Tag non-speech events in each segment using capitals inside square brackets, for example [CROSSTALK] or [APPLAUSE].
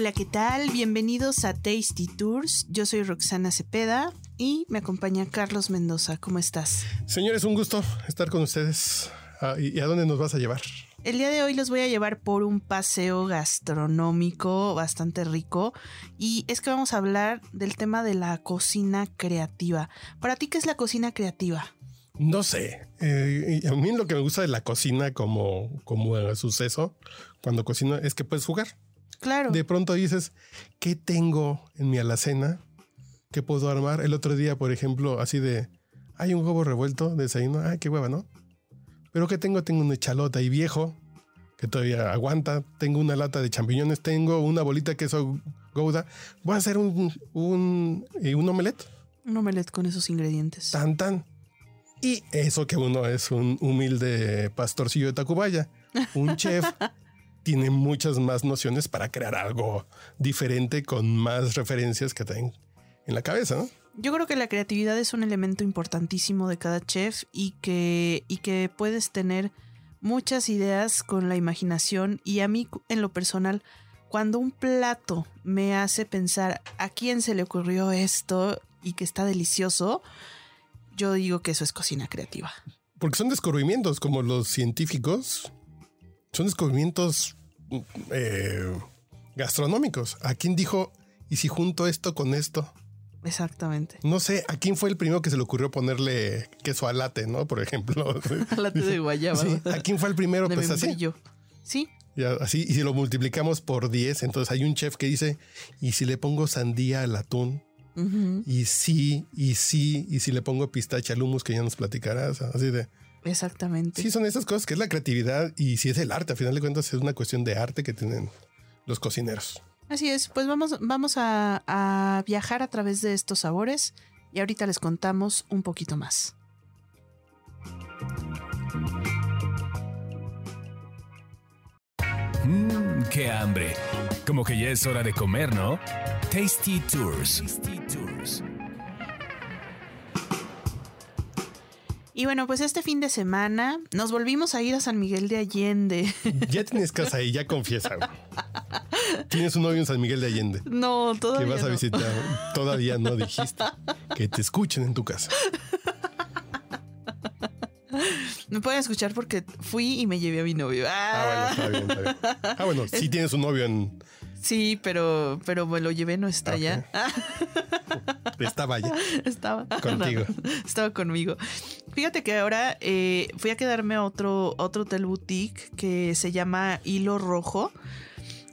Hola, ¿qué tal? Bienvenidos a Tasty Tours. Yo soy Roxana Cepeda y me acompaña Carlos Mendoza. ¿Cómo estás? Señores, un gusto estar con ustedes. Ah, ¿Y a dónde nos vas a llevar? El día de hoy los voy a llevar por un paseo gastronómico bastante rico y es que vamos a hablar del tema de la cocina creativa. ¿Para ti qué es la cocina creativa? No sé. Eh, a mí lo que me gusta de la cocina como, como suceso cuando cocino es que puedes jugar. Claro. De pronto dices, ¿qué tengo en mi alacena? ¿Qué puedo armar? El otro día, por ejemplo, así de, hay un huevo revuelto, desayuno, ay, qué hueva, ¿no? Pero ¿qué tengo? Tengo una chalota y viejo, que todavía aguanta. Tengo una lata de champiñones, tengo una bolita de queso gouda. Voy a hacer un, un, eh, un omelette. Un omelette con esos ingredientes. Tan, tan. Y eso que uno es un humilde pastorcillo de Tacubaya, un chef [LAUGHS] tiene muchas más nociones para crear algo diferente con más referencias que tengan en la cabeza, ¿no? Yo creo que la creatividad es un elemento importantísimo de cada chef y que, y que puedes tener muchas ideas con la imaginación y a mí en lo personal, cuando un plato me hace pensar a quién se le ocurrió esto y que está delicioso, yo digo que eso es cocina creativa. Porque son descubrimientos como los científicos, son descubrimientos eh, gastronómicos. ¿A quién dijo, y si junto esto con esto? Exactamente. No sé, ¿a quién fue el primero que se le ocurrió ponerle queso al late, no? Por ejemplo. [LAUGHS] Alate de guayaba. Sí, ¿A quién fue el primero? De pues así. membrillo. Sí. Ya, así, y si lo multiplicamos por 10, entonces hay un chef que dice, ¿y si le pongo sandía al atún? Y sí, y sí, y si le pongo pistache al humus, que ya nos platicarás, así de... Exactamente. Sí, son esas cosas que es la creatividad y si es el arte, a final de cuentas es una cuestión de arte que tienen los cocineros. Así es, pues vamos, vamos a, a viajar a través de estos sabores y ahorita les contamos un poquito más. Mmm, qué hambre. Como que ya es hora de comer, ¿no? Tasty Tours. Tasty Tours. Y bueno, pues este fin de semana nos volvimos a ir a San Miguel de Allende. [LAUGHS] Ya tienes casa ahí, ya confiesa. güey. Tienes un novio en San Miguel de Allende No, que todavía vas a no. visitar. Todavía no dijiste que te escuchen en tu casa. Me pueden escuchar porque fui y me llevé a mi novio. Ah, Ah, bueno, está bien, está bien. Ah, bueno, sí tienes un novio en. Sí, pero, pero me lo llevé, no está Ok. ya. [LAUGHS] Estaba allá. [LAUGHS] Estaba Contigo. [LAUGHS] No, estaba conmigo. Fíjate que ahora eh, fui a quedarme a otro, otro hotel boutique que se llama Hilo Rojo.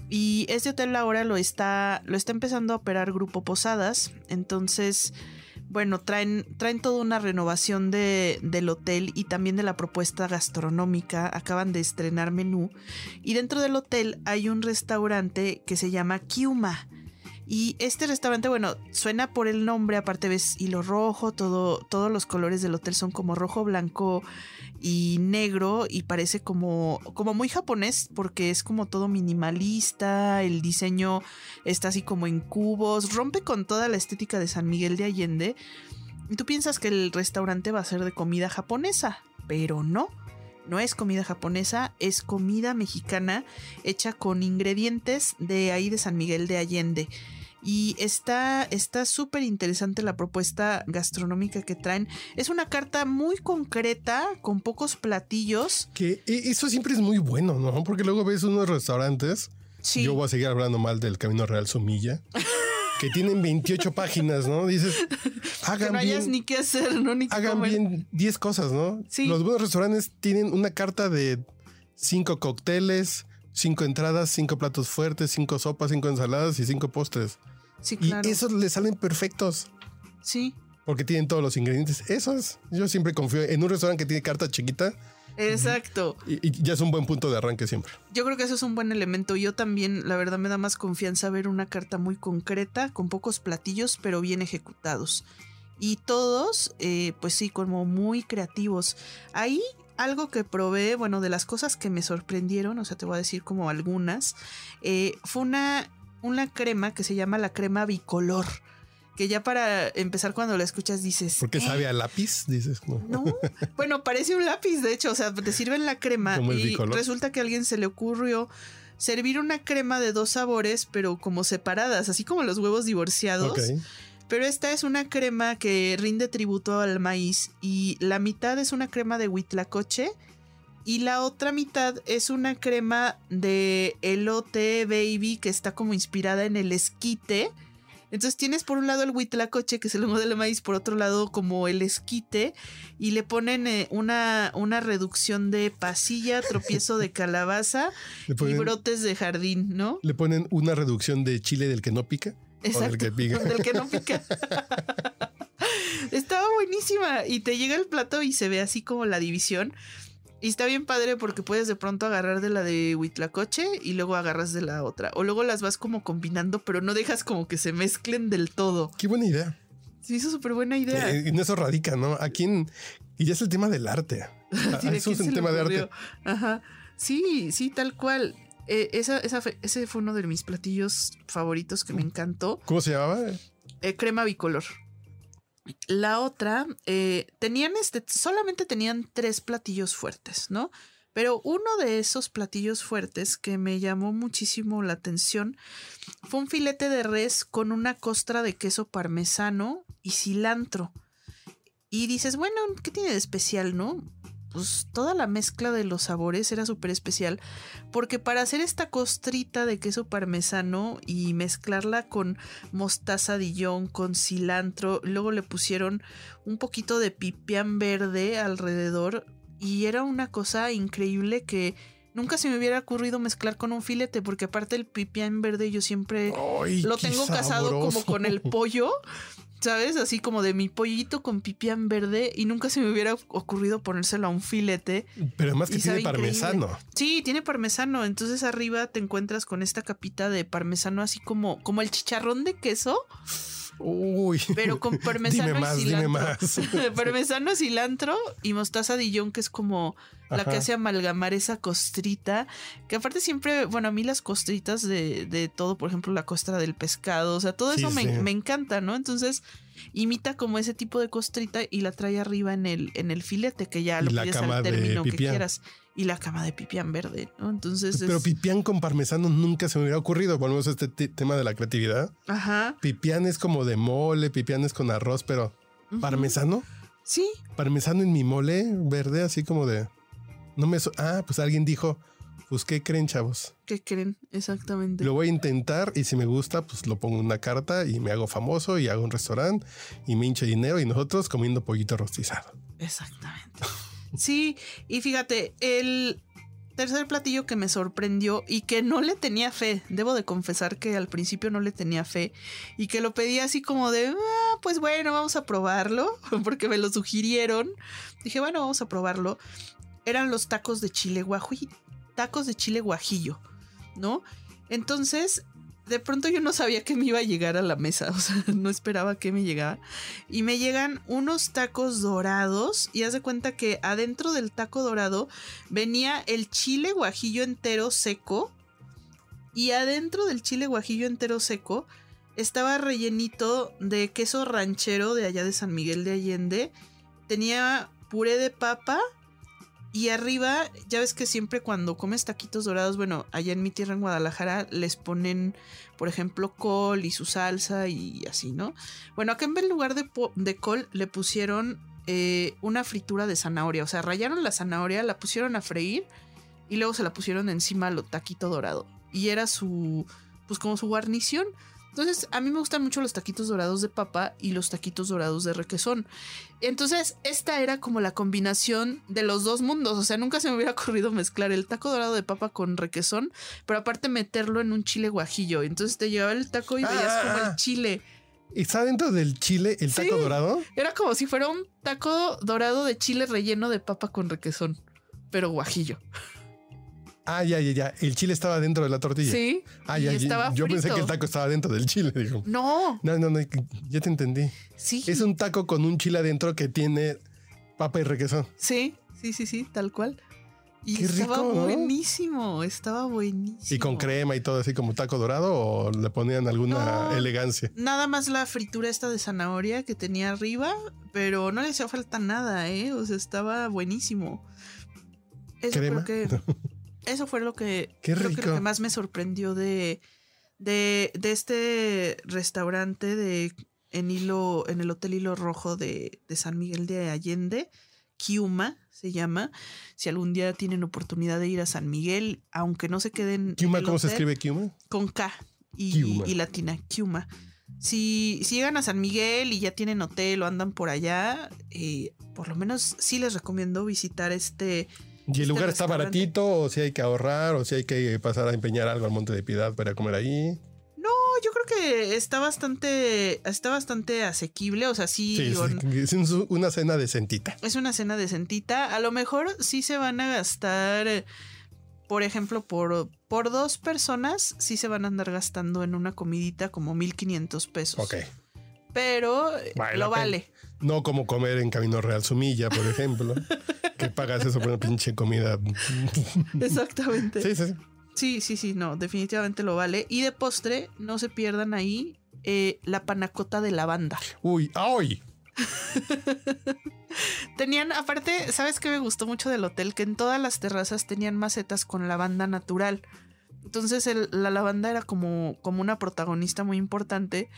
Y este hotel ahora lo está, lo está empezando a operar Grupo Posadas. Entonces, bueno, traen, traen toda una renovación de, del hotel y también de la propuesta gastronómica. Acaban de estrenar menú. Y dentro del hotel hay un restaurante que se llama Kiuma. Y este restaurante, bueno, suena por el nombre, aparte ves hilo rojo, todo, todos los colores del hotel son como rojo, blanco y negro y parece como, como muy japonés porque es como todo minimalista, el diseño está así como en cubos, rompe con toda la estética de San Miguel de Allende. Y tú piensas que el restaurante va a ser de comida japonesa, pero no. No es comida japonesa, es comida mexicana hecha con ingredientes de ahí de San Miguel de Allende. Y está está súper interesante la propuesta gastronómica que traen. Es una carta muy concreta, con pocos platillos. Que eso siempre es muy bueno, ¿no? Porque luego ves unos restaurantes. Sí. Yo voy a seguir hablando mal del Camino Real Sumilla. [LAUGHS] Que tienen 28 páginas, ¿no? Dices, hagan no hayas bien, ni qué hacer, ¿no? Ni hagan comer. bien 10 cosas, ¿no? Sí. Los buenos restaurantes tienen una carta de cinco cócteles, cinco entradas, cinco platos fuertes, cinco sopas, cinco ensaladas y cinco postres. Sí, Y esos les salen perfectos Sí. porque tienen todos los ingredientes. Eso es. Yo siempre confío en un restaurante que tiene carta chiquita. Exacto. Y, y ya es un buen punto de arranque siempre. Yo creo que eso es un buen elemento. Yo también, la verdad, me da más confianza ver una carta muy concreta, con pocos platillos, pero bien ejecutados. Y todos, eh, pues sí, como muy creativos. Ahí algo que probé, bueno, de las cosas que me sorprendieron, o sea, te voy a decir como algunas, eh, fue una, una crema que se llama la crema bicolor. Que ya para empezar cuando la escuchas dices... ¿Por qué "Eh, sabe a lápiz? Dices, no. no, [LAUGHS] bueno, parece un lápiz, de hecho, o sea, te sirven la crema y resulta que a alguien se le ocurrió servir una crema de dos sabores, pero como separadas, así como los huevos divorciados. Pero esta es una crema que rinde tributo al maíz y la mitad es una crema de huitlacoche y la otra mitad es una crema de elote baby que está como inspirada en el esquite. Entonces tienes por un lado el huitlacoche, que es el hongo del maíz, por otro lado como el esquite, y le ponen eh, una, una reducción de pasilla, [LAUGHS] tropiezo de calabaza y brotes de jardín, ¿no? le ponen una reducción de chile del que no pica. O del que pica. [LAUGHS] Del que no pica. [LAUGHS] Estaba buenísima. Y te llega el plato y se ve así como la división. Y está bien padre porque puedes de pronto agarrar de la de Huitlacoche y luego agarras de la otra. O luego las vas como combinando, pero no dejas como que se mezclen del todo. Qué buena idea. Se hizo súper buena idea. Eh, en eso radica, ¿no? Aquí en, y ya es el tema del arte. [LAUGHS] Ah, Sí, ¿de eso es le tema de arte. Ajá. Sí, sí, tal cual. Eh, esa, esa fue- ese fue uno de mis platillos favoritos que me encantó. ¿Cómo se llamaba? Eh, crema bicolor. La otra, eh, tenían este, solamente tenían tres platillos fuertes, ¿no? Pero uno de esos platillos fuertes que me llamó muchísimo la atención fue un filete de res con una costra de queso parmesano y cilantro. Y dices, bueno, ¿qué tiene de especial, no? Pues toda la mezcla de los sabores era súper especial. Porque para hacer esta costrita de queso parmesano y mezclarla con mostaza Dijon, con cilantro, luego le pusieron un poquito de pipián verde alrededor. Y era una cosa increíble que nunca se me hubiera ocurrido mezclar con un filete. Porque aparte el pipián verde yo siempre lo tengo casado como con el pollo, ¿sabes? Así como de mi pollito con pipián verde y nunca se me hubiera ocurrido ponérselo a un filete. Pero además que tiene parmesano. Sí, tiene parmesano, entonces arriba te encuentras con esta capita de parmesano así como como el chicharrón de queso, Uy. pero con [LAUGHS] parmesano dime más, y dime cilantro. más. [LAUGHS] parmesano, cilantro y mostaza Dijon, que es como la que hace amalgamar esa costrita. Que aparte siempre, bueno, a mí las costritas de, de todo, por ejemplo, la costra del pescado, o sea, todo Sí, eso me, me encanta, ¿no? Entonces imita como ese tipo de costrita y la trae arriba en el, en el filete, que ya lo cama al término que quieras. Y la cama de pipián verde, ¿no? Entonces Pero es- pipián con parmesano nunca se me hubiera ocurrido. Volvemos a este te- tema de la creatividad. Ajá. Pipián es como de mole, pipián es con arroz, pero parmesano. Sí, Parmesano en mi mole verde, así como de. No me. so- ah, pues alguien dijo, pues ¿qué creen, chavos? ¿qué creen? Exactamente. Lo voy a intentar y si me gusta, pues lo pongo en una carta y me hago famoso y hago un restaurante y me hincho dinero y nosotros comiendo pollito rostizado. Exactamente. [LAUGHS] Sí, y fíjate, el tercer platillo que me sorprendió y que no le tenía fe, debo de confesar que al principio no le tenía fe y que lo pedí así como de, "Ah, pues bueno, vamos a probarlo, [LAUGHS] porque me lo sugirieron. Dije, bueno, vamos a probarlo. Eran los tacos de chile guajillo, tacos de chile guajillo, ¿no? Entonces, de pronto yo no sabía que me iba a llegar a la mesa, [LAUGHS] o sea, no esperaba que me llegara. Y me llegan unos tacos dorados y haz de cuenta que adentro del taco dorado venía el chile guajillo entero seco y adentro del chile guajillo entero seco estaba rellenito de queso ranchero de allá de San Miguel de Allende. Tenía puré de papa y arriba, ya ves que siempre cuando comes taquitos dorados, bueno, allá en mi tierra en Guadalajara les ponen, por ejemplo, col y su salsa y así, ¿no? Bueno, acá en lugar de, col le pusieron eh, una fritura de zanahoria. O sea, rayaron la zanahoria, la pusieron a freír y luego se la pusieron encima lo taquito dorado. Y era su, pues como su guarnición. Entonces, a mí me gustan mucho los taquitos dorados de papa y los taquitos dorados de requesón. Entonces, esta era como la combinación de los dos mundos. O sea, nunca se me hubiera ocurrido mezclar el taco dorado de papa con requesón, pero aparte meterlo en un chile guajillo. Entonces te llevaba el taco y veías como Ah. el chile. ¿Está dentro del chile el taco Sí. dorado? Era como si fuera un taco dorado de chile relleno de papa con requesón. pero guajillo. Ah, ya, ya, ya. El chile estaba dentro de la tortilla. Sí. Ah, y ya, ya. estaba Yo pensé que el taco estaba dentro del chile. Dijo. No, No, no, no. Ya te entendí. sí. Es un taco con un chile adentro que tiene papa y requesón. Sí, sí, sí, sí, tal cual. Y Qué estaba rico, ¿no? buenísimo, estaba buenísimo. Y con crema y todo así como taco dorado o le ponían alguna No. elegancia. Nada más la fritura esta de zanahoria que tenía arriba, pero no le hacía falta nada, ¿eh? O sea, estaba buenísimo. Eso ¿Crema? Que, [LAUGHS] eso fue lo que, Qué creo que lo que más me sorprendió de, de, de este restaurante de, en, hilo, en el Hotel Hilo Rojo de, de San Miguel de Allende. Kiuma se llama. Si algún día tienen oportunidad de ir a San Miguel, aunque no se queden. en ¿Kiuma cómo se escribe Kiuma? con K y, y latina, Kiuma. Si, si llegan a San Miguel y ya tienen hotel o andan por allá, eh, por lo menos sí les recomiendo visitar este. ¿Y el lugar está baratito o si hay que ahorrar o si hay que pasar a empeñar algo al Monte de Piedad para comer ahí? No, yo creo que está bastante, está bastante asequible. O sea, sí, Sí, digo, es, una cena decentita. es una cena decentita. A lo mejor sí se van a gastar, eh, por ejemplo, por, por dos personas, sí se van a andar gastando en una comidita como 1500 pesos. Ok. Pero Vale lo vale. No como comer en Camino Real Sumilla, por ejemplo. [LAUGHS] que pagas eso por una pinche comida. Exactamente. Sí, sí, sí. Sí, sí, sí, no, definitivamente lo vale. Y de postre, no se pierdan ahí eh, la panacota de lavanda. Uy, ¡ay! [LAUGHS] Tenían, aparte, ¿sabes qué me gustó mucho del hotel? Que en todas las terrazas tenían macetas con lavanda natural. Entonces el- la lavanda era como, como una protagonista muy importante,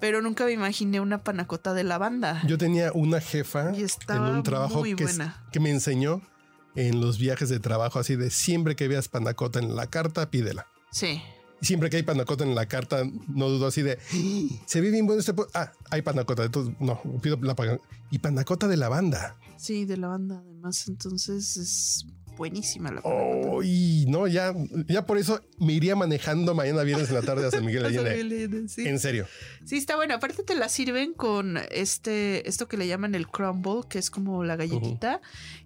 pero nunca me imaginé una panacota de lavanda. Yo tenía una jefa Y en un trabajo que, me enseñó en los viajes de trabajo así de siempre que veas panacota en la carta, pídela. Sí. Siempre que hay panacota en la carta, no dudo así de "¡Ah! se ve bien bueno este. Ah, hay panacota. Entonces, no, pido la panacota. Y panacota de lavanda. Sí, de lavanda, además. Entonces es buenísima la. Uy, no, ya, ya por eso me iría manejando mañana viernes en la tarde a San [LAUGHS] Miguel Allende, sí. En serio. Sí, está bueno. Aparte te la sirven con este, esto que le llaman el crumble, que es como la galletita,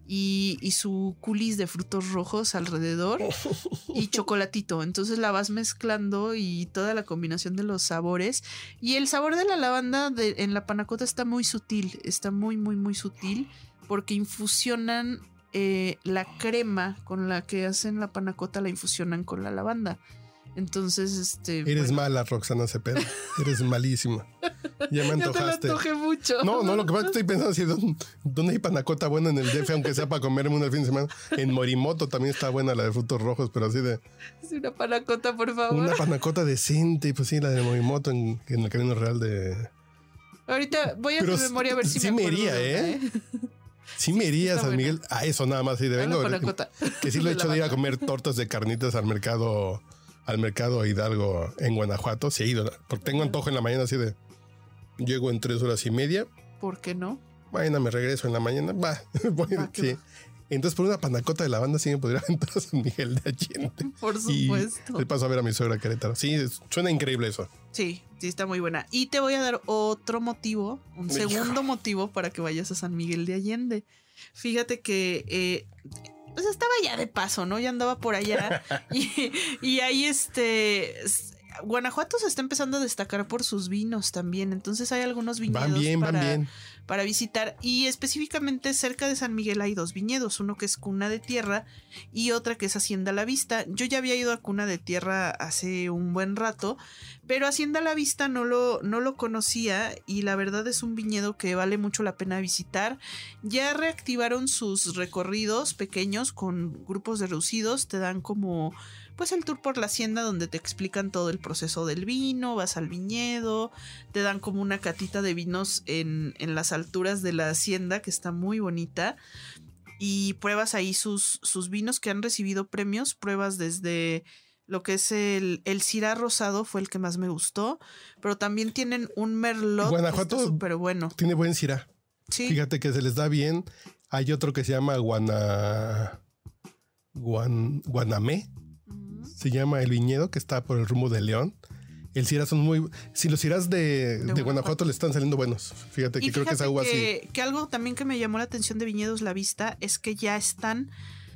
y, y su culis de frutos rojos alrededor [LAUGHS] y chocolatito. Entonces la vas mezclando y toda la combinación de los sabores. Y el sabor de la lavanda de- en la panacota está muy sutil, está muy, muy, muy sutil, porque infusionan eh, la crema con la que hacen la panacota, la infusionan con la lavanda. Entonces, este. Eres bueno, mala, Roxana Cepeda. Eres malísima. Ya me [LAUGHS] Ya te lo antojaste. mucho. No, no, lo que pasa es que estoy pensando si ¿dónde, dónde hay panacota buena en el DF, aunque sea para comerme una el fin de semana. En Morimoto también está buena la de frutos rojos, pero así de Es una panacota, por favor. una [LAUGHS] panacota decente, y pues sí, la de Morimoto en, en el Camino Real de. Ahorita voy a Pero mi memoria a ver si sí me me iría, de ¿eh? [LAUGHS] Sí me iría a San. Miguel a eso nada más, así de vengo. panacota. [LAUGHS] Que sí lo he [LAUGHS] hecho de ir a comer tortas de carnitas al mercado, al mercado Hidalgo en Guanajuato. Sí he ido, porque tengo antojo en la mañana así de. Llego en tres horas y media. ¿Por qué no? Mañana me regreso en la mañana. Va, [LAUGHS] voy, que sí. Entonces, por una panacota de lavanda, sí me podría [LAUGHS] aventar a San Miguel de Allende. Por supuesto. le paso a ver a mi suegra Querétaro. Sí, suena increíble eso. Sí, sí, está muy buena. Y te voy a dar otro motivo, un Hijo. segundo motivo para que vayas a San Miguel de Allende. Fíjate que eh, pues estaba ya de paso, ¿no? Ya andaba por allá. [LAUGHS] y, y ahí este. Guanajuato se está empezando a destacar por sus vinos también. Entonces hay algunos viñedos Van bien, para, van bien. Para visitar. Y específicamente cerca de San Miguel hay dos viñedos, uno que es Cuna de Tierra y otra que es Hacienda La Vista. Yo ya había ido a Cuna de Tierra hace un buen rato, pero Hacienda La Vista no lo, no lo conocía y la verdad es un viñedo que vale mucho la pena visitar. Ya reactivaron sus recorridos pequeños con grupos reducidos, te dan como pues el tour por la hacienda donde te explican todo el proceso del vino, vas al viñedo, te dan como una catita de vinos en, en las alturas de la hacienda que está muy bonita y pruebas ahí sus, sus vinos que han recibido premios, pruebas desde lo que es el, el Syrah rosado fue el que más me gustó, pero también tienen un merlot Guanajuato- súper bueno. Tiene buen cirá. Sí, Fíjate que se les da bien. Hay otro que se llama Guana. Guan, Guanamé. Se llama el viñedo que está por el rumbo de León. El cirá son muy. Si los cirás de, de Guanajuato. Guanajuato le están saliendo buenos. Fíjate que Y creo que uva sí. que, que algo también que me llamó la atención de Viñedos La Vista es que ya están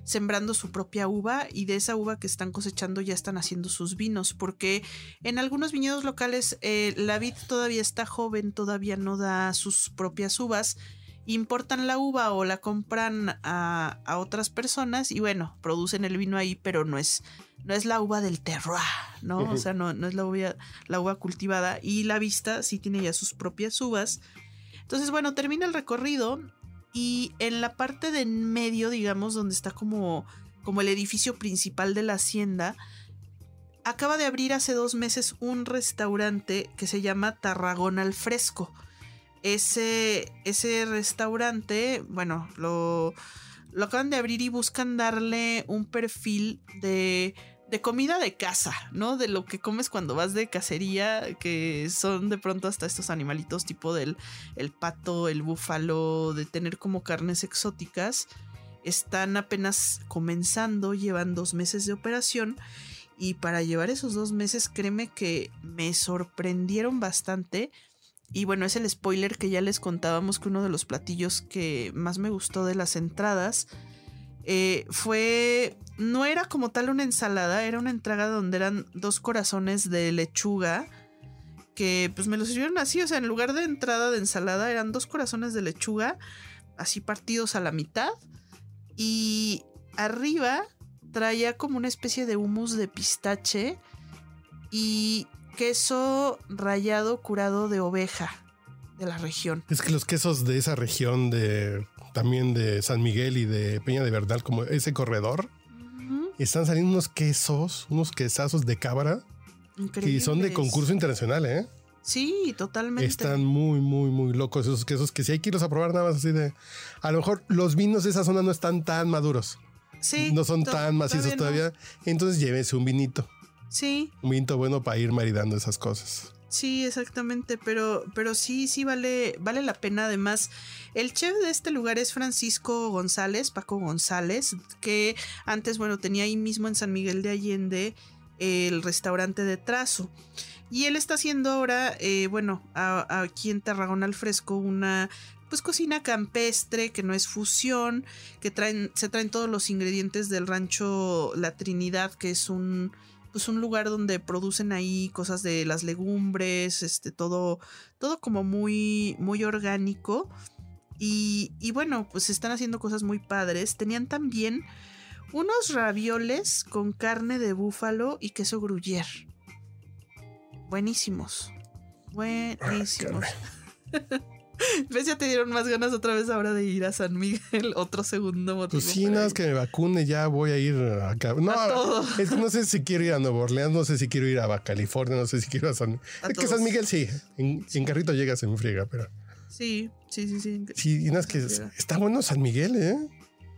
sembrando su propia uva y de esa uva que están cosechando ya están haciendo sus vinos, porque en algunos viñedos locales eh, la vid todavía está joven, todavía no da sus propias uvas, importan la uva o la compran a, otras personas y bueno, producen el vino ahí, pero no es, no es la uva del terroir, ¿no? O sea, no, no es la uva, la uva cultivada y la vista sí tiene ya sus propias uvas. Entonces, bueno, termina el recorrido y en la parte de en medio, digamos, donde está como, como el edificio principal de la hacienda, acaba de abrir hace dos meses un restaurante que se llama Tarragona al Fresco. Ese, ese restaurante, bueno, lo, lo acaban de abrir y buscan darle un perfil de de comida de casa, ¿no? De lo que comes cuando vas de cacería, que son de pronto hasta estos animalitos tipo del el pato, el búfalo, de tener como carnes exóticas. Están apenas comenzando, llevan dos meses de operación y para llevar esos dos meses créeme que me sorprendieron bastante. Y bueno, es el spoiler que ya les contábamos que uno de los platillos que más me gustó de las entradas eh, fue, no era como tal una ensalada, era una entrada donde eran dos corazones de lechuga que pues me lo sirvieron así, o sea, en lugar de entrada de ensalada eran dos corazones de lechuga así partidos a la mitad y arriba traía como una especie de humus de pistache y queso rallado curado de oveja de la región. Es que los quesos de esa región de también de San Miguel y de Peña de Verdal, como ese corredor, están saliendo unos quesos, unos quesazos de cabra, que son de concurso internacional, ¿eh? Sí, totalmente. Están muy, muy, muy locos esos quesos que si hay que irlos a probar nada más así de... A lo mejor los vinos de esa zona no están tan maduros. Sí. No son tan macizos todavía. Entonces llévense un vinito. Sí. Un vinito bueno para ir maridando esas cosas. Sí, exactamente, pero, pero sí, sí vale, vale la pena. Además, el chef de este lugar es Francisco González, Paco González, que antes, bueno, tenía ahí mismo en San Miguel de Allende el restaurante de Trazo. Y él está haciendo ahora, eh, bueno, aquí en Tarragona al Fresco, una pues cocina campestre, que no es fusión, que traen, se traen todos los ingredientes del rancho La Trinidad, que es un pues un lugar donde producen ahí cosas de las legumbres, este, todo, todo como muy, muy orgánico. Y, y bueno, pues están haciendo cosas muy padres. Tenían también unos ravioles con carne de búfalo y queso gruyère. Buenísimos. Buenísimos. [LAUGHS] [LAUGHS] ¿Ves? Ya te dieron más ganas otra vez ahora de ir a San Miguel, [LAUGHS] otro segundo motivo. Pues sí, nada más que me vacune, ya voy a ir acá. No, [LAUGHS] Es, no sé si quiero ir a Nueva Orleans, no sé si quiero ir a California, no sé si quiero ir a San Es que San Miguel sí, en, carrito llegas en friega, pero. Sí, sí, sí, sí. Sí, y nada, es que está bueno San Miguel, ¿eh?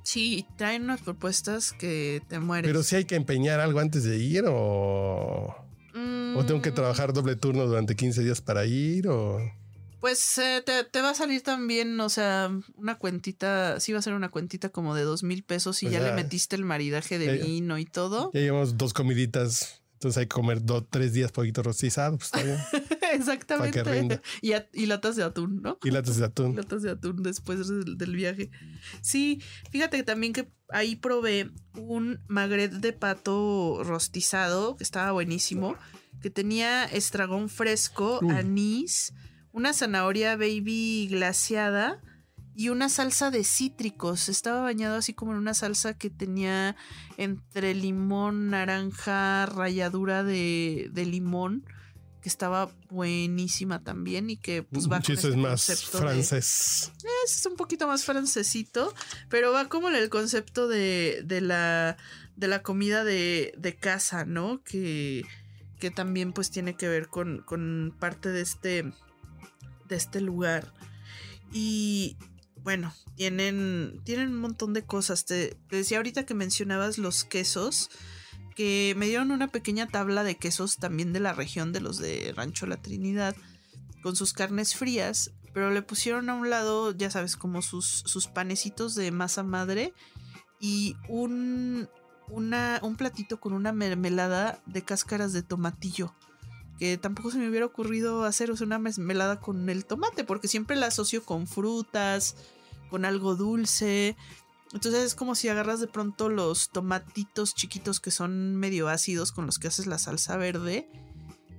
Sí, traen unas propuestas que te mueren. Pero si hay que empeñar algo antes de ir o. ¿O tengo que mm. trabajar doble turno durante 15 días para ir? O... Pues eh, te, va a salir también, o sea, una cuentita, sí va a ser una cuentita como de dos mil pesos y ya, le metiste el maridaje de vino y todo. Ya llevamos dos comiditas, entonces hay que comer dos, tres días poquito rostizado, pues está bien. [LAUGHS] Exactamente. Y, y, latas de atún, ¿no? Y latas de atún. [LAUGHS] latas de atún después del, del, viaje. Sí, fíjate también que ahí probé un magret de pato rostizado, que estaba buenísimo, que tenía estragón fresco, anís una zanahoria baby glaciada y una salsa de cítricos. Estaba bañado así como en una salsa que tenía entre limón, naranja, ralladura de, limón, que estaba buenísima también y que pues va con es más francés. es un poquito más francesito, pero va como en el concepto de, de la, de la comida de, de casa, ¿no? Que, que también pues tiene que ver con, con parte de este de este lugar. Y bueno, tienen, tienen un montón de cosas. Te, decía ahorita que mencionabas los quesos, que me dieron una pequeña tabla de quesos también de la región de los de Rancho La Trinidad, con sus carnes frías, pero le pusieron a un lado, ya sabes, como sus, sus panecitos de masa madre y un, una, un platito con una mermelada de cáscaras de tomatillo que tampoco se me hubiera ocurrido hacer una mermelada con el tomate, porque siempre la asocio con frutas, con algo dulce. Entonces es como si agarras de pronto los tomatitos chiquitos que son medio ácidos con los que haces la salsa verde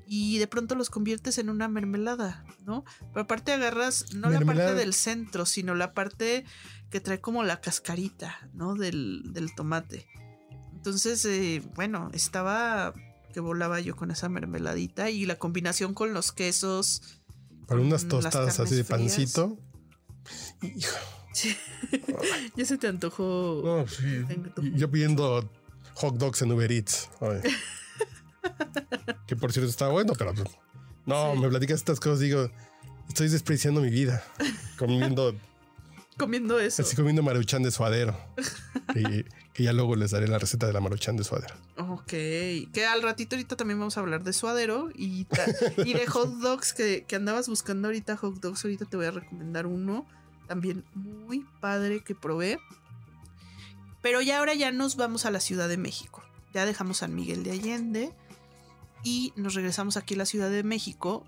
y de pronto los conviertes en una mermelada, ¿no? Pero aparte agarras no la parte del centro, sino la parte que trae como la cascarita, ¿no? Del, del tomate. Entonces, eh, bueno, estaba que volaba yo con esa mermeladita y la combinación con los quesos. Para unas con las tostadas así de pancito. Hijo, [LAUGHS] Ya se te antojó. no, sí. Yo pidiendo hot dogs en Uber Eats. [LAUGHS] Que por cierto está bueno, pero no, Sí. me platicas estas cosas, digo, estoy despreciando mi vida. Comiendo, [LAUGHS] Comiendo eso. así comiendo maruchan de suadero. Que, que ya luego les daré la receta de la maruchan de suadero. Ok, que al ratito ahorita también vamos a hablar de suadero y, y de hot [LAUGHS] dogs que, que andabas buscando ahorita hot dogs, ahorita te voy a recomendar uno también muy padre que probé. Pero ya ahora ya nos vamos a la Ciudad de México. Ya dejamos San Miguel de Allende y nos regresamos aquí a la Ciudad de México,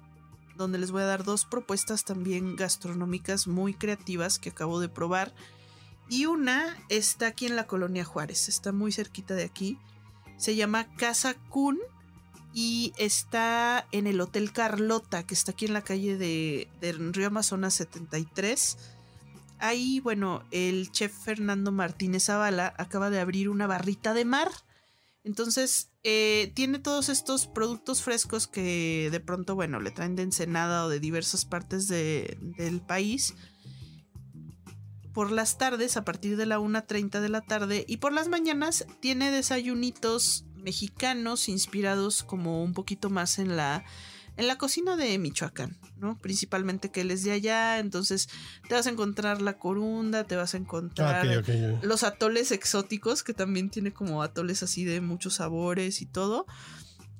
donde les voy a dar dos propuestas también gastronómicas muy creativas que acabo de probar. Y una está aquí en la colonia Juárez, está muy cerquita de aquí. Se llama Casa Kun y está en el Hotel Carlota, que está aquí en la calle de, de Río Amazonas 73. Ahí, bueno, el chef Fernando Martínez Zavala acaba de abrir una barrita de mar. Entonces, eh, tiene todos estos productos frescos que de pronto, bueno, le traen de Ensenada o de diversas partes de- del país. Por las tardes, a partir de la 1.30 de la tarde, y por las mañanas tiene desayunitos mexicanos inspirados como un poquito más en la, en la cocina de Michoacán, ¿no? Principalmente que él es de allá, entonces te vas a encontrar la corunda, te vas a Ah, encontrar ok. los atoles exóticos, que también tiene como atoles así de muchos sabores y todo.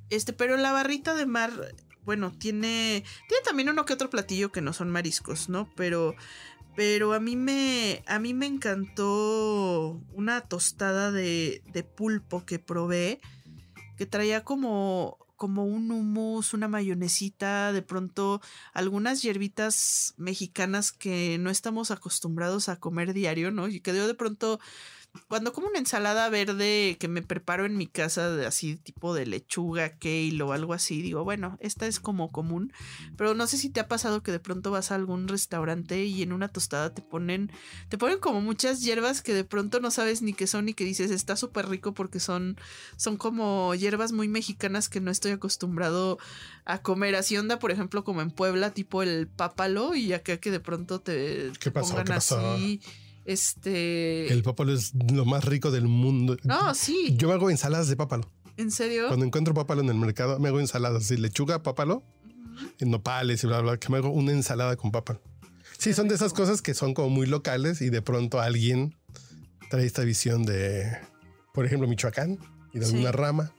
Este, pero la barrita de mar, bueno, tiene. Tiene también uno que otro platillo que no son mariscos, ¿no? Pero. Pero a mí me. A mí me encantó una tostada de, de pulpo que probé. Que traía como. como un hummus, una mayonesita, de pronto algunas hierbitas mexicanas que no estamos acostumbrados a comer diario, ¿no? Y que yo de pronto, cuando como una ensalada verde que me preparo en mi casa, de así tipo de lechuga, kale o algo así, digo, bueno, esta es como común, pero no sé si te ha pasado que de pronto vas a algún restaurante y en una tostada te ponen, te ponen como muchas hierbas que de pronto no sabes ni qué son y que dices, está súper rico porque son, son como hierbas muy mexicanas que no estoy acostumbrado a comer. Así onda, por ejemplo, como en Puebla, tipo el pápalo, y acá que de pronto te, ¿Qué te pasó? pongan ¿Qué pasó? Este. El pápalo es lo más rico del mundo. No, sí. Yo me hago ensaladas de pápalo. ¿En serio? Cuando encuentro pápalo en el mercado, me hago ensaladas así, lechuga, pápalo, en nopales y bla, bla, que me hago una ensalada con pápalo. Sí, son de esas cosas que son como muy locales y de pronto alguien trae esta visión de, por ejemplo, Michoacán y de Sí. alguna rama,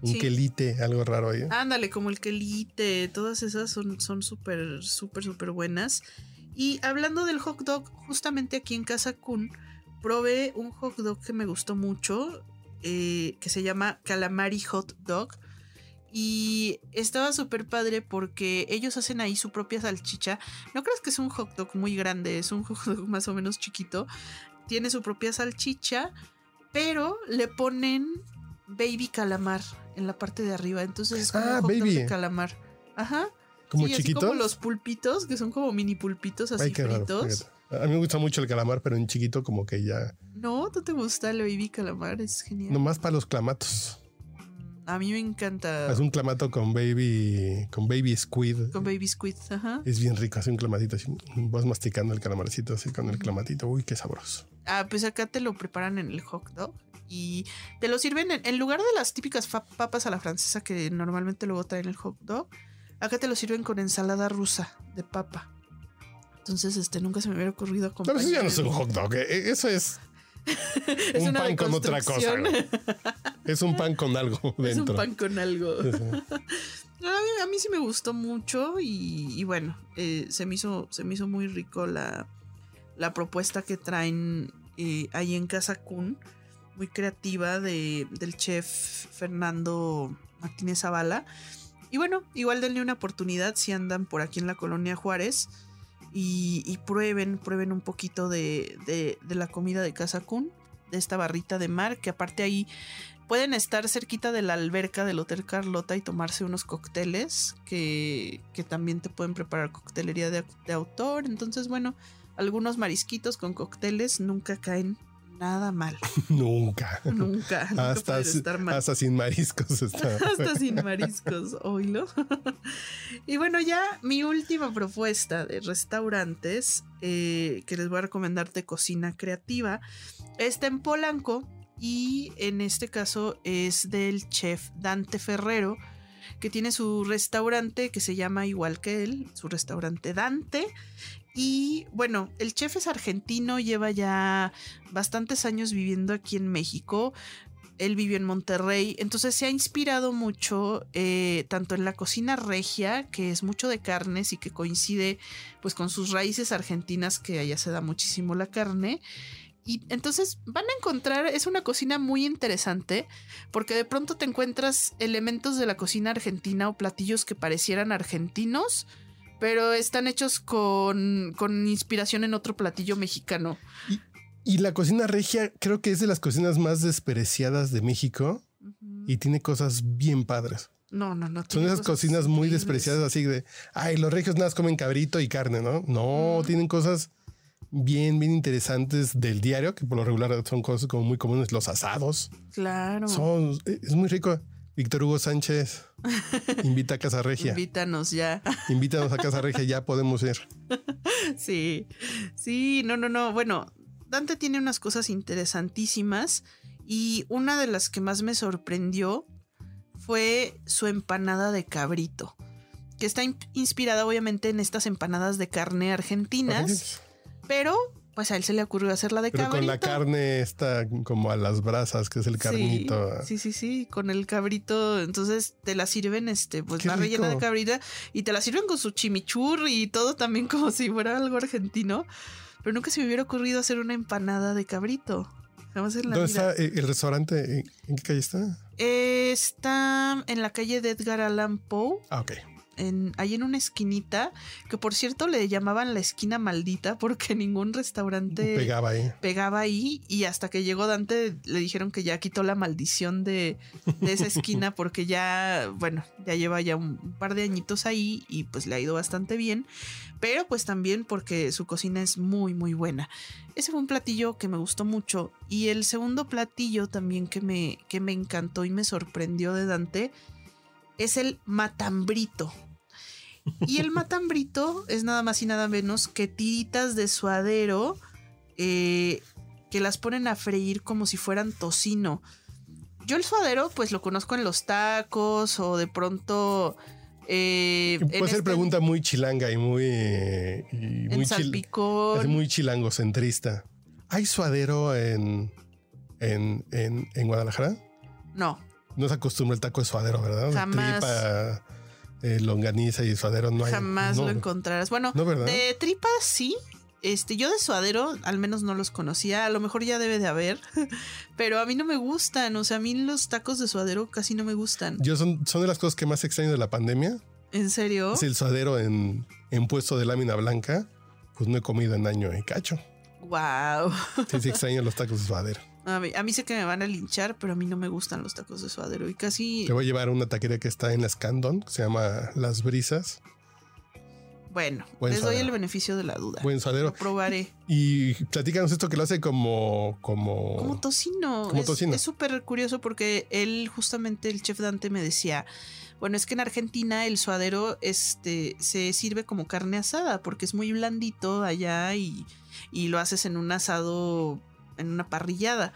un Sí. quelite, algo raro ahí. Ándale, como el quelite, todas esas son son súper, súper, súper buenas. Y hablando del hot dog, justamente aquí en Casa Kun, probé un hot dog que me gustó mucho, eh, que se llama Calamari Hot Dog. Y estaba súper padre porque ellos hacen ahí su propia salchicha. No crees que es un hot dog muy grande, es un [LAUGHS] hot dog más o menos chiquito. Tiene su propia salchicha, pero le ponen baby calamar en la parte de arriba. Entonces es como Ah, un hot dog baby. de calamar. Ajá. Como sí, así chiquitos. como los pulpitos, que son como mini pulpitos así Ay, raro. fritos. A mí me gusta mucho el calamar, pero en chiquito como que ya, No, ¿no te gusta el baby calamar? Es genial. nomás para los clamatos. A mí me encanta Haz un clamato con baby, con baby squid. con baby squid. Ajá. Es bien rico, hace un clamatito así. Vas masticando el calamarcito así con el clamatito. Uy, qué sabroso. Ah, pues acá te lo preparan en el hot dog y te lo sirven en, en lugar de las típicas papas a la francesa que normalmente luego traen el hot dog. Acá te lo sirven con ensalada rusa de papa. Entonces, este, nunca se me hubiera ocurrido No, acompañar. eso ya no es un hot dog. eh, eh, Eso es [LAUGHS] Es un pan con otra cosa. güey. Es un pan con algo [LAUGHS] Es un dentro. pan con algo. Sí, sí. No, [LAUGHS] a, mí, a mí sí me gustó mucho y, y bueno, eh, se, me hizo, se me hizo muy rico la, la propuesta que traen eh, ahí en Casa Kun, muy creativa de, del chef Fernando Martínez Zavala. Y bueno, igual denle una oportunidad si andan por aquí en la colonia Juárez. y, y prueben, prueben un poquito de, de, de la comida de Casa Kun, de esta barrita de mar, que aparte ahí pueden estar cerquita de la alberca del Hotel Carlota y tomarse unos cócteles que, que también te pueden preparar coctelería de, de autor. Entonces, bueno, algunos marisquitos con cócteles nunca caen nada mal. [LAUGHS] Nunca. Nunca. hasta, estar mal. hasta sin mariscos [LAUGHS] está. Hasta sin mariscos, oílo. [LAUGHS] y bueno, ya mi última propuesta de restaurantes eh, que les voy a recomendar de cocina creativa está en Polanco y en este caso es del chef Dante Ferrero que tiene su restaurante que se llama igual que él, su restaurante Dante. Y bueno, el chef es argentino, lleva ya bastantes años viviendo aquí en México él vivió en Monterrey, entonces se ha inspirado mucho eh, tanto en la cocina regia, que es mucho de carnes y que coincide pues con sus raíces argentinas, que allá se da muchísimo la carne. Y entonces van a encontrar, es una cocina muy interesante, porque de pronto te encuentras elementos de la cocina argentina o platillos que parecieran argentinos, pero están hechos con, con inspiración en otro platillo mexicano. Y la cocina regia creo que es de las cocinas más despreciadas de México y tiene cosas bien padres. No, no, no. Son esas cocinas muy increíbles. despreciadas así de, ay, los regios nada más comen cabrito y carne, ¿no? No, tienen cosas bien, bien interesantes del diario, que por lo regular son cosas como muy comunes, los asados. Claro. Son, es muy rico. Víctor Hugo Sánchez [LAUGHS] invita a Casa Regia. Invítanos ya. [LAUGHS] Invítanos a Casa Regia, ya podemos ir. [LAUGHS] sí. Sí, no, no, no. Bueno, Dante tiene unas cosas interesantísimas y una de las que más me sorprendió fue su empanada de cabrito, que está in- inspirada obviamente en estas empanadas de carne argentinas, pero pues a él se le ocurrió hacerla de Pero cabrito. con la carne está como a las brasas, que es el carnito. Sí, sí, sí, sí, con el cabrito. Entonces te la sirven, este, pues la rellena de cabrita y te la sirven con su chimichurri y todo también [LAUGHS] como si fuera algo argentino. Pero nunca se me hubiera ocurrido hacer una empanada de cabrito. Jamás en la ¿Dónde vida. está eh, el restaurante? ¿En- ¿En qué calle está? Eh, está en la calle de Edgar Allan Poe, Ah, ok. En, ahí en una esquinita, que por cierto le llamaban la esquina maldita porque [LAUGHS] ningún restaurante Pegaba ahí. pegaba ahí y hasta que llegó Dante le dijeron que ya quitó la maldición de, de esa esquina [LAUGHS] porque ya, bueno, ya lleva ya un, un par de añitos ahí y pues le ha ido bastante bien, pero pues también porque su cocina es muy muy buena. Ese fue un platillo que me gustó mucho y el segundo platillo también que me, que me encantó y me sorprendió de Dante es el matambrito. [LAUGHS] Y el matambrito es nada más y nada menos que tiritas de suadero eh, que las ponen a freír como si fueran tocino. Yo el suadero pues lo conozco en los tacos o de pronto... eh, en Puede ser este- pregunta muy chilanga y muy. y En muy, chil- salpicón. es muy chilangocentrista. ¿Hay suadero en, en, en, en Guadalajara? No, No se acostumbra el taco de suadero, ¿verdad? Jamás. Tripa, eh, longaniza y suadero no hay. jamás no, lo encontrarás. Bueno, de tripas sí. Este, yo de suadero al menos no los conocía, a lo mejor ya debe de haber, [LAUGHS] pero a mí no me gustan, o sea, a mí los tacos de suadero casi no me gustan. Yo son, son de las cosas que más extraño de la pandemia. ¿En serio? Es el suadero en, en puesto de lámina blanca. Pues no he comido en año y cacho. Wow. Sí, sí [LAUGHS] extraño los tacos de suadero. A mí, a mí sé que me van a linchar, pero a mí no me gustan los tacos de suadero y casi, Te voy a llevar a una taquería que está en la Scandon, que se llama Las Brisas. bueno, Buen les doy el beneficio de la duda. Buen Lo suadero. probaré. Y platícanos esto que lo hace como. como, Como tocino. Como Es- tocino. Es súper curioso porque él, justamente el chef Dante me decía, bueno, es que en Argentina el suadero este, se sirve como carne asada porque es muy blandito allá y, y lo haces en un asado, en una parrillada.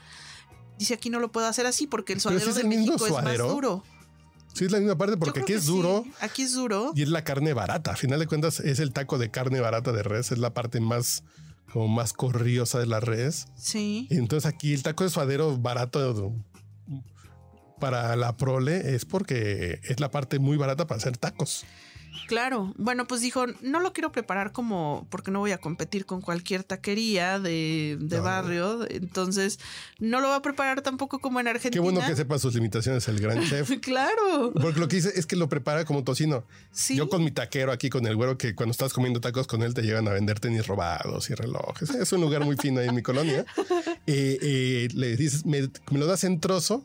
Dice aquí no lo puedo hacer así porque el suadero si es de el mismo México suadero, es más duro. Sí, es la misma parte porque aquí es sí. duro Aquí es duro. y es la carne barata. A final de cuentas, es el taco de carne barata de res. Es la parte más. como más corriosa de la res. Sí. Entonces aquí el taco de suadero barato para la prole es porque es la parte muy barata para hacer tacos. Claro, bueno, pues dijo, no lo quiero preparar como, porque no voy a competir con cualquier taquería de, de No. barrio, entonces no lo va a preparar tampoco como en Argentina. Qué bueno que sepa sus limitaciones el gran chef. [LAUGHS] Claro, Porque lo que dice es que lo prepara como tocino. sí. Yo con mi taquero aquí, con el güero, que cuando estás comiendo tacos con él te llegan a vender tenis robados y relojes. Es un lugar muy fino ahí en mi colonia. [LAUGHS] Eh, eh, le dices, me, me lo das en trozo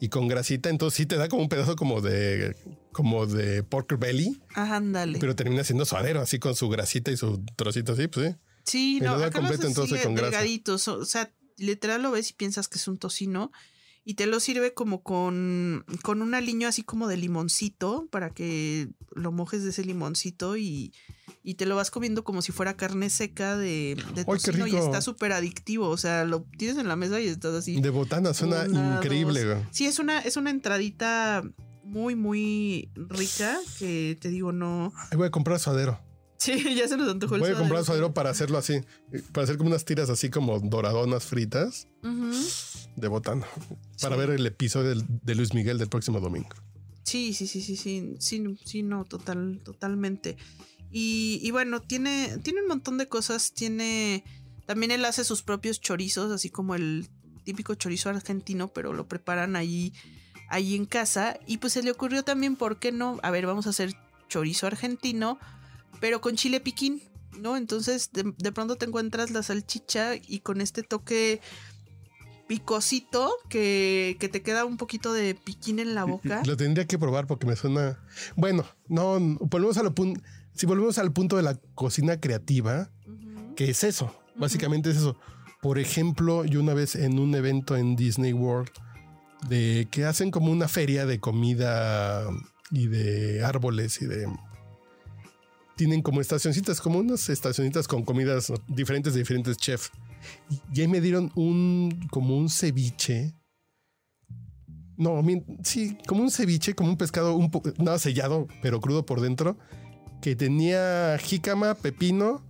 y con grasita, entonces sí te da como un pedazo como de como de pork belly, Ajá, ándale. pero termina siendo suadero, así con su grasita y su trocito así, pues sí. Sí, no, acá los entonces, con grasa. delgaditos, o sea, literal lo ves y piensas que es un tocino y te lo sirve como con, con un aliño así como de limoncito para que lo mojes de ese limoncito y, y te lo vas comiendo como si fuera carne seca de, de ¡Ay, qué tocino y está súper adictivo, o sea, lo tienes en la mesa y estás así. De botana suena Una, increíble. dos. güey. Sí, es una, es una entradita muy, muy rica que te digo, no. Ay, Voy a comprar suadero. Sí, [LAUGHS] ya se nos antojó el Voy a comprar suadero. para hacerlo así, para hacer como unas tiras así como doradonas fritas de botana, para Sí. ver el episodio de Luis Miguel del próximo domingo. Sí, sí, sí, sí, sí, sí, sí, no, total, totalmente. Y, y bueno, tiene, tiene un montón de cosas. Tiene, también él hace sus propios chorizos, así como el típico chorizo argentino, pero lo preparan ahí, ahí en casa. Y pues se le ocurrió también, ¿por qué no? A ver, vamos a hacer chorizo argentino, pero con chile piquín, ¿no? Entonces de, de pronto te encuentras la salchicha y con este toque picosito que, que te queda un poquito de piquín en la boca. Lo tendría que probar porque me suena. Bueno, no, volvemos a lo pun- Si volvemos al punto de la cocina creativa, Ujú. que es eso, básicamente es eso. Por ejemplo, yo una vez en un evento en Disney World de que hacen como una feria de comida y de árboles y de tienen como estacioncitas, como unas estacioncitas con comidas diferentes de diferentes chefs. Y ahí me dieron un como un ceviche. No, sí, como un ceviche, como un pescado un poco nada sellado, pero crudo por dentro, que tenía jícama, pepino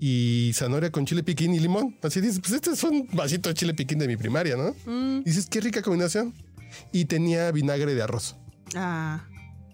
y zanahoria con chile piquín y limón. Así dices, pues este es un vasito de chile piquín de mi primaria, ¿no? Mm, dices, qué rica combinación. Y tenía vinagre de arroz. ah,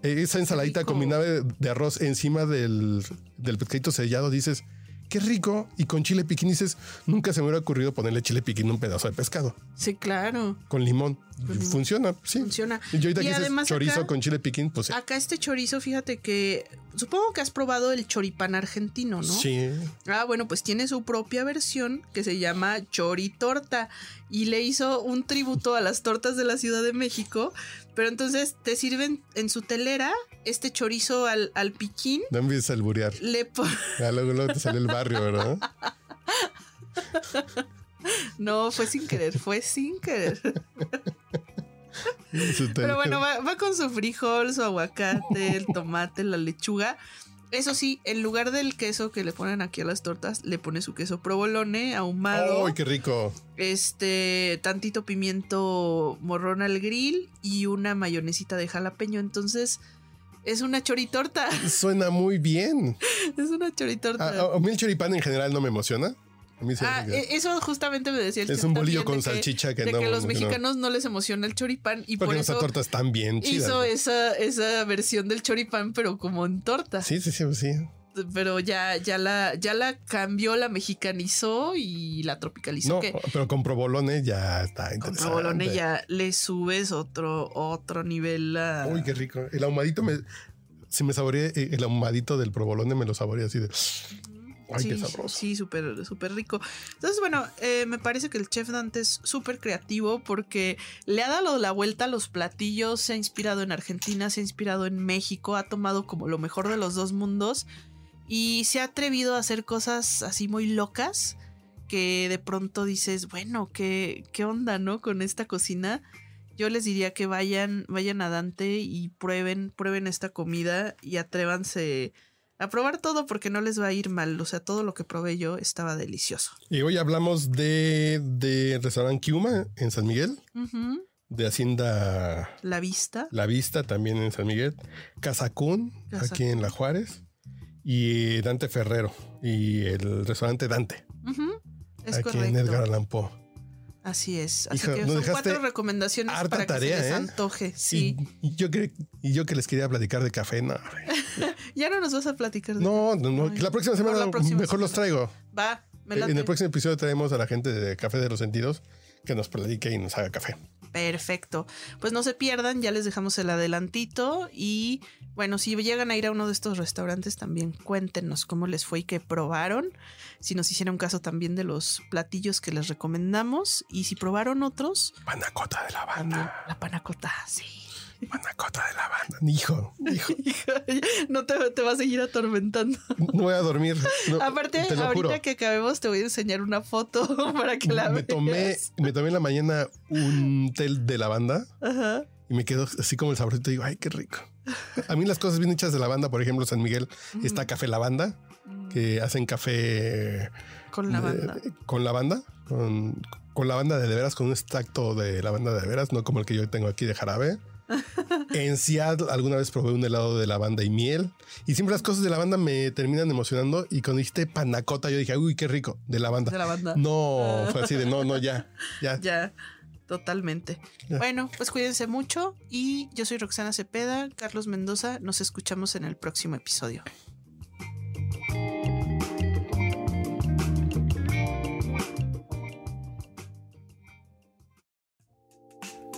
Eh, Esa ensaladita combinada de, de arroz encima del, del pescadito sellado, dices, qué rico. Y con chile piquín dices, nunca se me hubiera ocurrido ponerle chile piquín a un pedazo de pescado sí, claro, con limón. Limón. Funciona, sí. funciona. Y yo ahorita Y que además chorizo acá- con chile piquín, pues Acá este chorizo, fíjate que supongo que has probado el choripán argentino, ¿no? sí. Ah, bueno, pues tiene su propia versión que se llama choritorta y le hizo un tributo a las tortas de la Ciudad de México, pero entonces te sirven en su telera este chorizo al, al piquín, No empieces a alburear. le Ah, luego, luego te sale el barrio, ¿verdad? [LAUGHS] No, fue sin querer, fue sin querer. [LAUGHS] [LAUGHS] Pero bueno, va, va con su frijol, su aguacate, el tomate, la lechuga. Eso sí, en lugar del queso que le ponen aquí a las tortas, le pone su queso provolone ahumado. ¡Ay, qué rico! este tantito pimiento morrón al grill y una mayonesita de jalapeño. Entonces, es una choritorta. Suena muy bien. [LAUGHS] es una choritorta. A, a- a mí el choripán en general no me emociona. A mí sí Ah, e- eso justamente me decía el es un bolillo con de que- salchicha que de no. que los no. mexicanos no les emociona el choripán y Porque por eso están bien chidas. hizo esa, esa versión del choripán, pero como en torta. Sí, sí, sí, sí. Pero ya, ya la, ya la cambió, la mexicanizó y la tropicalizó. No, que pero con provolone ya está con provolone ya le subes otro, otro nivel a- Uy, qué rico. El ahumadito me. Si me saboreé eh, el ahumadito del provolone, me lo saboreé así de. Ay, sí, qué sabroso. Sí, súper, súper rico. Entonces, bueno, eh, me parece que el chef Dante es súper creativo porque le ha dado la vuelta a los platillos, se ha inspirado en Argentina, se ha inspirado en México, ha tomado como lo mejor de los dos mundos y se ha atrevido a hacer cosas así muy locas que de pronto dices, bueno, ¿qué, qué onda, no? Con esta cocina. Yo les diría que vayan, vayan a Dante y prueben, prueben esta comida y atrévanse a probar todo porque no les va a ir mal. O sea, todo lo que probé yo estaba delicioso. Y hoy hablamos de, de restaurante Kiuma en San Miguel, de Hacienda La vista. La Vista también en San Miguel, Casacún Casacún. aquí en La Juárez y Dante Ferrero y el restaurante Dante. Es aquí correcto. en Edgar Allan Poe. Así es. Así Hija, que son cuatro recomendaciones harta para tarea, que se les ¿eh? antoje. Sí. Y, y yo que, y yo que les quería platicar de café, no. [LAUGHS] Ya no nos vas a platicar de No, no, no, la próxima semana la próxima mejor los traigo. Va, me En late. el próximo episodio traemos a la gente de Café de los Sentidos que nos platique y nos haga café. Perfecto. Pues no se pierdan, ya les dejamos el adelantito y bueno, si llegan a ir a uno de estos restaurantes también cuéntenos cómo les fue y qué probaron, si nos hicieron caso también de los platillos que les recomendamos y si probaron otros, Panacota de la banda. la panacota, sí. Panacota de la banda. Hijo, [LAUGHS] hijo. no te, te va a seguir atormentando. No voy a dormir. no, Aparte, ahorita juro. que acabemos te voy a enseñar una foto [LAUGHS] para que la me veas. tomé, me tomé en la mañana un té de lavanda Ajá. y me quedó así como el saborcito. Digo, ay, qué rico. A mí las cosas bien hechas de lavanda, por ejemplo, San Miguel está café lavanda, que hacen café Con la de- banda. con lavanda, con, con lavanda de, de veras, con un extracto de lavanda de veras, no como el que yo tengo aquí de jarabe. En Seattle alguna vez probé un helado de lavanda y miel y siempre las cosas de lavanda me terminan emocionando y cuando dijiste panacota yo dije, uy, qué rico, de lavanda. De la banda. No, fue así de no, no, ya, ya. [LAUGHS] Ya, totalmente. Ya. Bueno, pues cuídense mucho y yo soy Roxana Cepeda, Carlos Mendoza, nos escuchamos en el próximo episodio.